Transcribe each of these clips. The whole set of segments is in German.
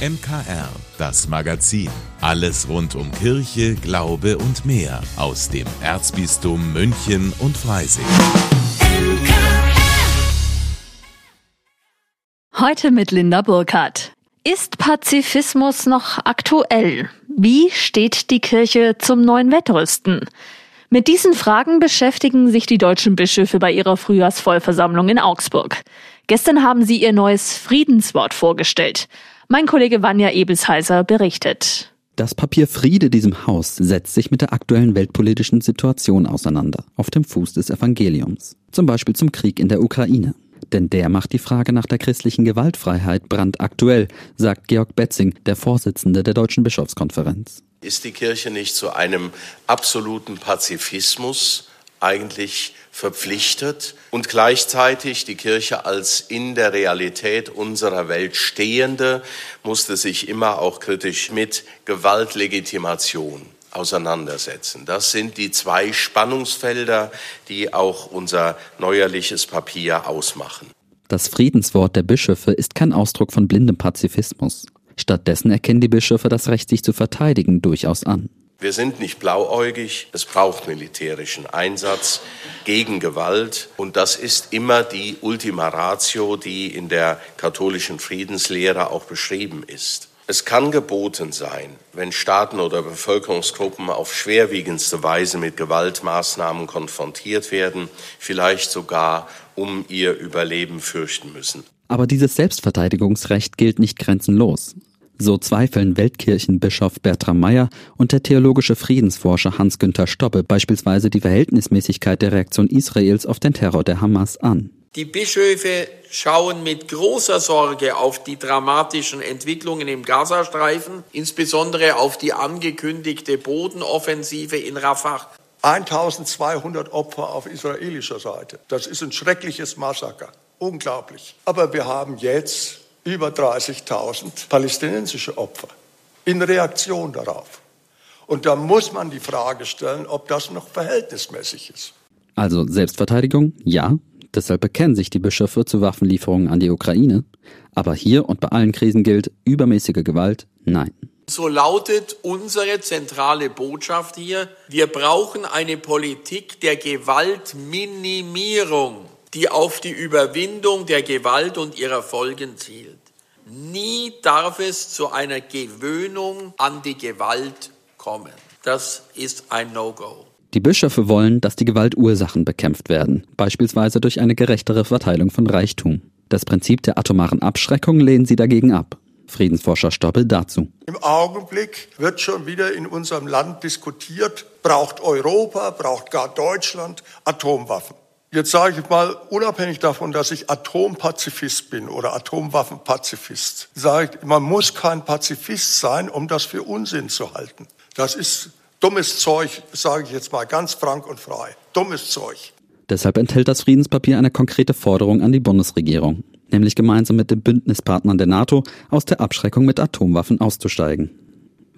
MKR, das Magazin. Alles rund um Kirche, Glaube und mehr aus dem Erzbistum München und Freising. Heute mit Linda Burkhardt. Ist Pazifismus noch aktuell? Wie steht die Kirche zum neuen Wettrüsten? Mit diesen Fragen beschäftigen sich die deutschen Bischöfe bei ihrer Frühjahrsvollversammlung in Augsburg. Gestern haben sie ihr neues Friedenswort vorgestellt. Mein Kollege Vanja Ebelsheiser berichtet. Das Papier Friede diesem Haus setzt sich mit der aktuellen weltpolitischen Situation auseinander, auf dem Fuß des Evangeliums. Zum Beispiel zum Krieg in der Ukraine. Denn der macht die Frage nach der christlichen Gewaltfreiheit brandaktuell, sagt Georg Betzing, der Vorsitzende der Deutschen Bischofskonferenz. Ist die Kirche nicht zu einem absoluten Pazifismus eigentlich verpflichtet und gleichzeitig die Kirche als in der Realität unserer Welt stehende musste sich immer auch kritisch mit Gewaltlegitimation auseinandersetzen. Das sind die zwei Spannungsfelder, die auch unser neuerliches Papier ausmachen. Das Friedenswort der Bischöfe ist kein Ausdruck von blindem Pazifismus. Stattdessen erkennen die Bischöfe das Recht, sich zu verteidigen, durchaus an. Wir sind nicht blauäugig, es braucht militärischen Einsatz gegen Gewalt und das ist immer die Ultima Ratio, die in der katholischen Friedenslehre auch beschrieben ist. Es kann geboten sein, wenn Staaten oder Bevölkerungsgruppen auf schwerwiegendste Weise mit Gewaltmaßnahmen konfrontiert werden, vielleicht sogar um ihr Überleben fürchten müssen. Aber dieses Selbstverteidigungsrecht gilt nicht grenzenlos. So zweifeln Weltkirchenbischof Bertram Meyer und der theologische Friedensforscher Hans-Günther Stobbe beispielsweise die Verhältnismäßigkeit der Reaktion Israels auf den Terror der Hamas an. Die Bischöfe schauen mit großer Sorge auf die dramatischen Entwicklungen im Gazastreifen, insbesondere auf die angekündigte Bodenoffensive in Rafah. 1200 Opfer auf israelischer Seite. Das ist ein schreckliches Massaker. Unglaublich. Aber wir haben jetzt über 30.000 palästinensische Opfer in Reaktion darauf. Und da muss man die Frage stellen, ob das noch verhältnismäßig ist. Also Selbstverteidigung, ja. Deshalb bekennen sich die Bischöfe zu Waffenlieferungen an die Ukraine. Aber hier und bei allen Krisen gilt übermäßige Gewalt, nein. So lautet unsere zentrale Botschaft hier, wir brauchen eine Politik der Gewaltminimierung die auf die Überwindung der Gewalt und ihrer Folgen zielt. Nie darf es zu einer Gewöhnung an die Gewalt kommen. Das ist ein No-Go. Die Bischöfe wollen, dass die Gewaltursachen bekämpft werden, beispielsweise durch eine gerechtere Verteilung von Reichtum. Das Prinzip der atomaren Abschreckung lehnen sie dagegen ab. Friedensforscher Stoppel dazu. Im Augenblick wird schon wieder in unserem Land diskutiert, braucht Europa, braucht gar Deutschland Atomwaffen. Jetzt sage ich mal, unabhängig davon, dass ich Atompazifist bin oder Atomwaffenpazifist, sage ich, man muss kein Pazifist sein, um das für Unsinn zu halten. Das ist dummes Zeug, sage ich jetzt mal ganz frank und frei. Dummes Zeug. Deshalb enthält das Friedenspapier eine konkrete Forderung an die Bundesregierung, nämlich gemeinsam mit den Bündnispartnern der NATO aus der Abschreckung mit Atomwaffen auszusteigen.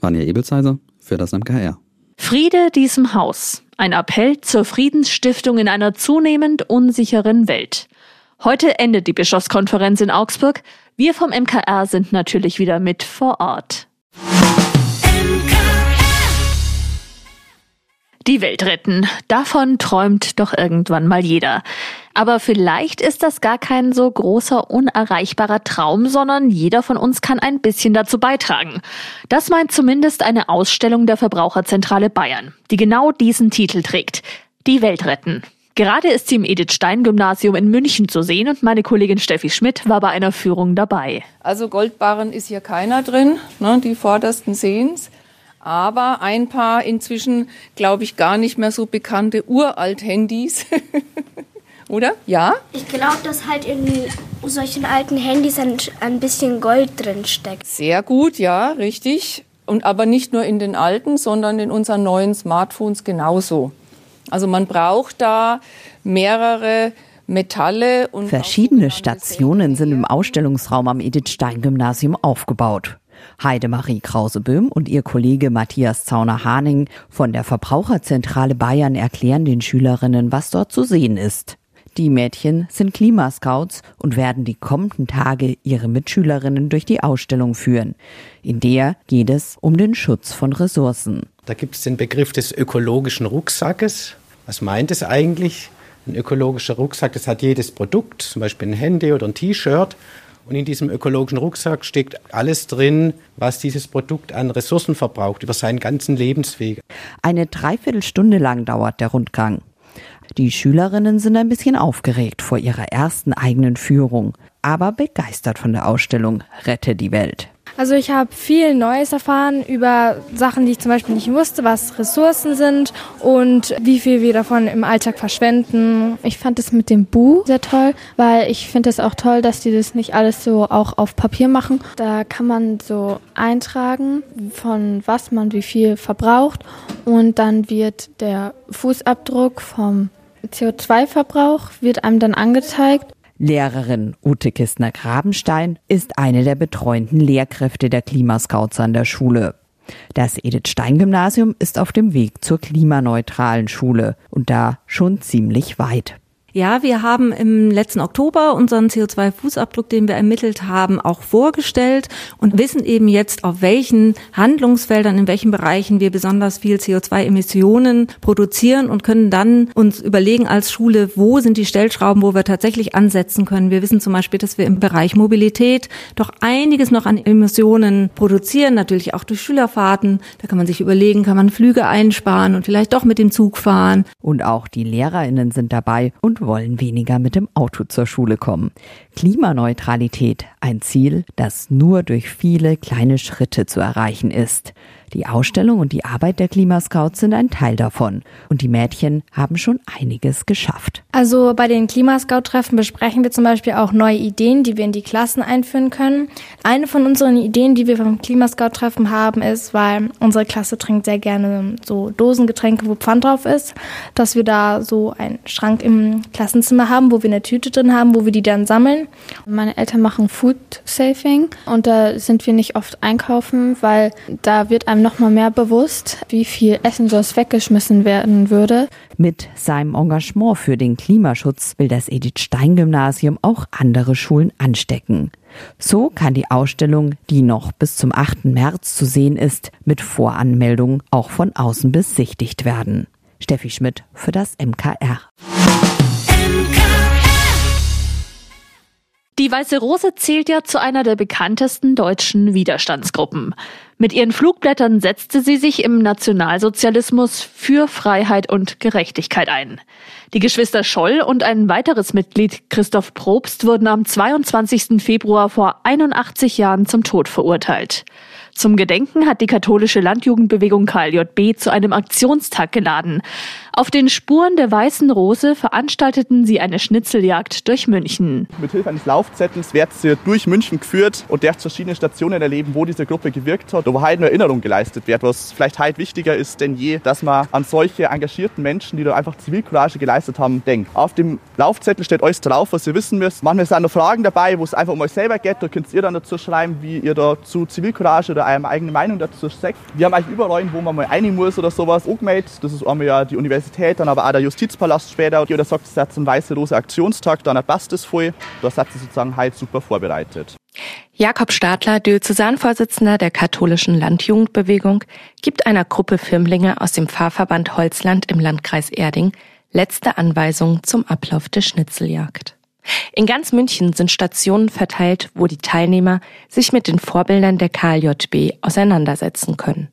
Vanja Ebelsheiser für das MKR. Friede diesem Haus. Ein Appell zur Friedensstiftung in einer zunehmend unsicheren Welt. Heute endet die Bischofskonferenz in Augsburg. Wir vom MKR sind natürlich wieder mit vor Ort. Die Welt retten. Davon träumt doch irgendwann mal jeder. Aber vielleicht ist das gar kein so großer, unerreichbarer Traum, sondern jeder von uns kann ein bisschen dazu beitragen. Das meint zumindest eine Ausstellung der Verbraucherzentrale Bayern, die genau diesen Titel trägt. Die Welt retten. Gerade ist sie im Edith Stein Gymnasium in München zu sehen und meine Kollegin Steffi Schmidt war bei einer Führung dabei. Also Goldbarren ist hier keiner drin, ne, die vordersten sehen's aber ein paar inzwischen, glaube ich, gar nicht mehr so bekannte Uralt-Handys. Oder? Ja? Ich glaube, dass halt in solchen alten Handys ein, ein bisschen Gold drin steckt. Sehr gut, ja, richtig. Und aber nicht nur in den alten, sondern in unseren neuen Smartphones genauso. Also man braucht da mehrere Metalle und verschiedene Stationen sind im Ausstellungsraum am Edith Stein Gymnasium aufgebaut. Heidemarie Krauseböhm und ihr Kollege Matthias Zauner-Haning von der Verbraucherzentrale Bayern erklären den Schülerinnen, was dort zu sehen ist. Die Mädchen sind Klimascouts und werden die kommenden Tage ihre Mitschülerinnen durch die Ausstellung führen. In der geht es um den Schutz von Ressourcen. Da gibt es den Begriff des ökologischen Rucksackes. Was meint es eigentlich? Ein ökologischer Rucksack, das hat jedes Produkt, zum Beispiel ein Handy oder ein T-Shirt. Und in diesem ökologischen Rucksack steckt alles drin, was dieses Produkt an Ressourcen verbraucht, über seinen ganzen Lebensweg. Eine Dreiviertelstunde lang dauert der Rundgang. Die Schülerinnen sind ein bisschen aufgeregt vor ihrer ersten eigenen Führung, aber begeistert von der Ausstellung Rette die Welt. Also ich habe viel Neues erfahren über Sachen, die ich zum Beispiel nicht wusste, was Ressourcen sind und wie viel wir davon im Alltag verschwenden. Ich fand es mit dem Bu sehr toll, weil ich finde es auch toll, dass die das nicht alles so auch auf Papier machen. Da kann man so eintragen, von was man wie viel verbraucht und dann wird der Fußabdruck vom CO2-Verbrauch wird einem dann angezeigt Lehrerin Ute Kistner-Grabenstein ist eine der betreuenden Lehrkräfte der Klimascouts an der Schule. Das Edith-Stein-Gymnasium ist auf dem Weg zur klimaneutralen Schule und da schon ziemlich weit. Ja, wir haben im letzten Oktober unseren CO2-Fußabdruck, den wir ermittelt haben, auch vorgestellt und wissen eben jetzt, auf welchen Handlungsfeldern, in welchen Bereichen wir besonders viel CO2-Emissionen produzieren und können dann uns überlegen als Schule, wo sind die Stellschrauben, wo wir tatsächlich ansetzen können. Wir wissen zum Beispiel, dass wir im Bereich Mobilität doch einiges noch an Emissionen produzieren, natürlich auch durch Schülerfahrten. Da kann man sich überlegen, kann man Flüge einsparen und vielleicht doch mit dem Zug fahren. Und auch die LehrerInnen sind dabei und wollen weniger mit dem Auto zur Schule kommen. Klimaneutralität, ein Ziel, das nur durch viele kleine Schritte zu erreichen ist. Die Ausstellung und die Arbeit der Klimascouts sind ein Teil davon. Und die Mädchen haben schon einiges geschafft. Also bei den Klimascout-Treffen besprechen wir zum Beispiel auch neue Ideen, die wir in die Klassen einführen können. Eine von unseren Ideen, die wir beim Klimascout-Treffen haben, ist, weil unsere Klasse trinkt sehr gerne so Dosengetränke, wo Pfand drauf ist, dass wir da so einen Schrank im Klassenzimmer haben, wo wir eine Tüte drin haben, wo wir die dann sammeln. Meine Eltern machen Food Saving und da sind wir nicht oft einkaufen, weil da wird einem noch mal mehr bewusst, wie viel Essen sonst weggeschmissen werden würde. Mit seinem Engagement für den Klimaschutz will das Edith Stein Gymnasium auch andere Schulen anstecken. So kann die Ausstellung, die noch bis zum 8. März zu sehen ist, mit Voranmeldung auch von außen besichtigt werden. Steffi Schmidt für das MKR. Die Weiße Rose zählt ja zu einer der bekanntesten deutschen Widerstandsgruppen. Mit ihren Flugblättern setzte sie sich im Nationalsozialismus für Freiheit und Gerechtigkeit ein. Die Geschwister Scholl und ein weiteres Mitglied, Christoph Probst, wurden am 22. Februar vor 81 Jahren zum Tod verurteilt. Zum Gedenken hat die katholische Landjugendbewegung KLJB zu einem Aktionstag geladen. Auf den Spuren der Weißen Rose veranstalteten sie eine Schnitzeljagd durch München. Mithilfe eines Laufzettels wird sie durch München geführt und der verschiedene Stationen erleben, wo diese Gruppe gewirkt hat, wo heute eine Erinnerung geleistet wird, was vielleicht heute wichtiger ist denn je, dass man an solche engagierten Menschen, die da einfach Zivilcourage geleistet haben, denkt. Auf dem Laufzettel steht alles drauf, was ihr wissen müsst. Manchmal sind noch Fragen dabei, wo es einfach um euch selber geht. Da könnt ihr dann dazu schreiben, wie ihr da zu Zivilcourage oder eurem eigene Meinung dazu sagt. Wir haben eigentlich überall, wo man mal rein muss oder sowas, angemeldet. Das ist einmal ja die Universität, dann aber auch der Justizpalast später. Oder sagt, es ist zum Weiße Rose Aktionstag, dann passt es voll. Da seid ihr sozusagen halt super vorbereitet. Jakob Stadler, Diözesanvorsitzender der katholischen Landjugendbewegung, gibt einer Gruppe Firmlinge aus dem Pfarrverband Holzland im Landkreis Erding letzte Anweisungen zum Ablauf der Schnitzeljagd. In ganz München sind Stationen verteilt, wo die Teilnehmer sich mit den Vorbildern der KLJB auseinandersetzen können.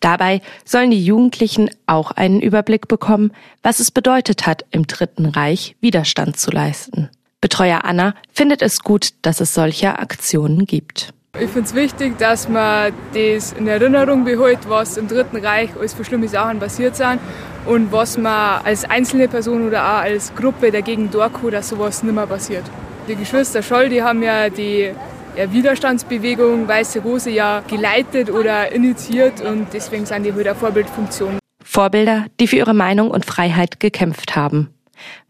Dabei sollen die Jugendlichen auch einen Überblick bekommen, was es bedeutet hat, im Dritten Reich Widerstand zu leisten. Betreuer Anna findet es gut, dass es solche Aktionen gibt. Ich finde es wichtig, dass man das in Erinnerung behält, was im Dritten Reich alles für schlimme Sachen passiert sind und was man als einzelne Person oder auch als Gruppe dagegen durchkommt, dass sowas nicht mehr passiert. Die Geschwister Scholl, die haben ja die Widerstandsbewegung Weiße Rose ja geleitet oder initiiert und deswegen sind die heute eine Vorbildfunktion. Vorbilder, die für ihre Meinung und Freiheit gekämpft haben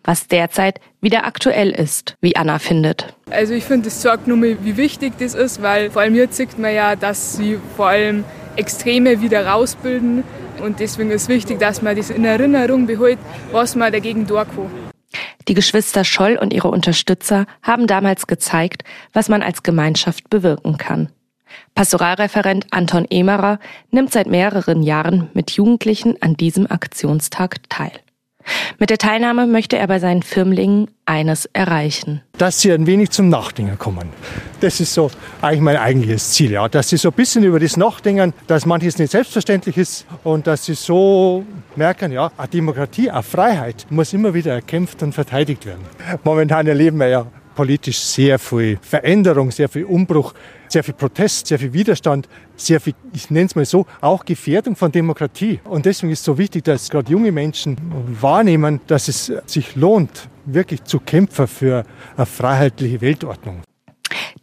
was derzeit wieder aktuell ist, wie Anna findet. Also ich finde, es zeigt nur mal, wie wichtig das ist, weil vor allem jetzt sieht man ja, dass sie vor allem Extreme wieder rausbilden und deswegen ist wichtig, dass man das in Erinnerung behält, was man dagegen durchkommt. Die Geschwister Scholl und ihre Unterstützer haben damals gezeigt, was man als Gemeinschaft bewirken kann. Pastoralreferent Anton Emerer nimmt seit mehreren Jahren mit Jugendlichen an diesem Aktionstag teil. Mit der Teilnahme möchte er bei seinen Firmlingen eines erreichen. Dass sie ein wenig zum Nachdenken kommen. Das ist so eigentlich mein eigentliches Ziel, ja. Dass sie so ein bisschen über das Nachdenken, dass manches nicht selbstverständlich ist und dass sie so merken, ja, eine Demokratie, eine Freiheit muss immer wieder erkämpft und verteidigt werden. Momentan erleben wir ja politisch sehr viel Veränderung, sehr viel Umbruch, sehr viel Protest, sehr viel Widerstand, sehr viel, ich nenne es mal so, auch Gefährdung von Demokratie. Und deswegen ist es so wichtig, dass gerade junge Menschen wahrnehmen, dass es sich lohnt, wirklich zu kämpfen für eine freiheitliche Weltordnung.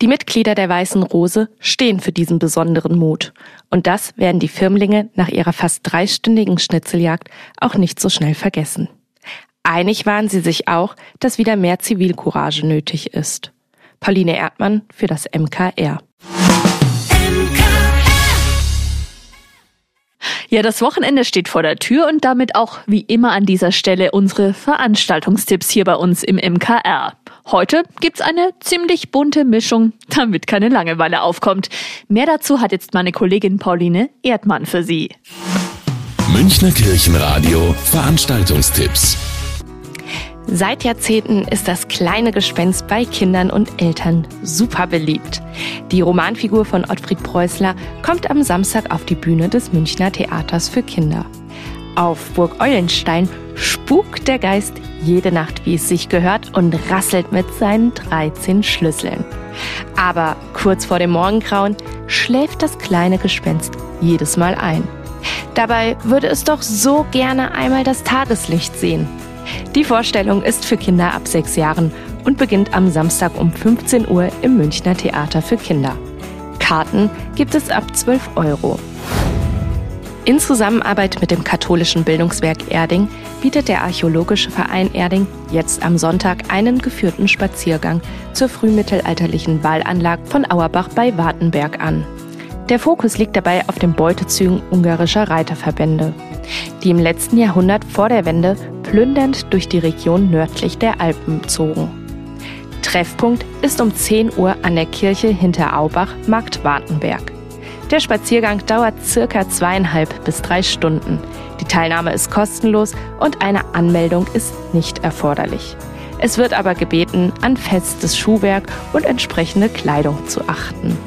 Die Mitglieder der Weißen Rose stehen für diesen besonderen Mut. Und das werden die Firmlinge nach ihrer fast dreistündigen Schnitzeljagd auch nicht so schnell vergessen. Einig waren sie sich auch, dass wieder mehr Zivilcourage nötig ist. Pauline Erdmann für das MKR. Ja, das Wochenende steht vor der Tür und damit auch wie immer an dieser Stelle unsere Veranstaltungstipps hier bei uns im MKR. Heute gibt's eine ziemlich bunte Mischung, damit keine Langeweile aufkommt. Mehr dazu hat jetzt meine Kollegin Pauline Erdmann für Sie. Münchner Kirchenradio Veranstaltungstipps. Seit Jahrzehnten ist das kleine Gespenst bei Kindern und Eltern super beliebt. Die Romanfigur von Ottfried Preußler kommt am Samstag auf die Bühne des Münchner Theaters für Kinder. Auf Burg Eulenstein spukt der Geist jede Nacht, wie es sich gehört, und rasselt mit seinen 13 Schlüsseln. Aber kurz vor dem Morgengrauen schläft das kleine Gespenst jedes Mal ein. Dabei würde es doch so gerne einmal das Tageslicht sehen. Die Vorstellung ist für Kinder ab sechs Jahren und beginnt am Samstag um 15 Uhr im Münchner Theater für Kinder. Karten gibt es ab 12 Euro. In Zusammenarbeit mit dem katholischen Bildungswerk Erding bietet der Archäologische Verein Erding jetzt am Sonntag einen geführten Spaziergang zur frühmittelalterlichen Wallanlage von Auerbach bei Wartenberg an. Der Fokus liegt dabei auf den Beutezügen ungarischer Reiterverbände, die im letzten Jahrhundert vor der Wende plündernd durch die Region nördlich der Alpen zogen. Treffpunkt ist um 10 Uhr an der Kirche hinter Aubach, Markt Wartenberg. Der Spaziergang dauert circa zweieinhalb bis drei Stunden. Die Teilnahme ist kostenlos und eine Anmeldung ist nicht erforderlich. Es wird aber gebeten, an festes Schuhwerk und entsprechende Kleidung zu achten.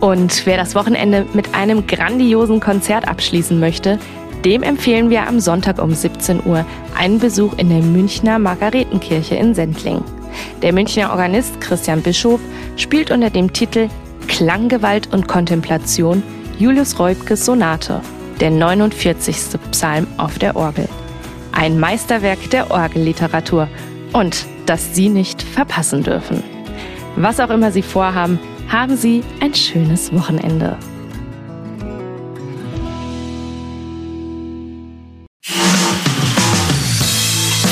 Und wer das Wochenende mit einem grandiosen Konzert abschließen möchte, dem empfehlen wir am Sonntag um 17 Uhr einen Besuch in der Münchner Margaretenkirche in Sendling. Der Münchner Organist Christian Bischof spielt unter dem Titel Klanggewalt und Kontemplation Julius Reubkes Sonate, der 49. Psalm auf der Orgel. Ein Meisterwerk der Orgelliteratur und das Sie nicht verpassen dürfen. Was auch immer Sie vorhaben, haben Sie ein schönes Wochenende.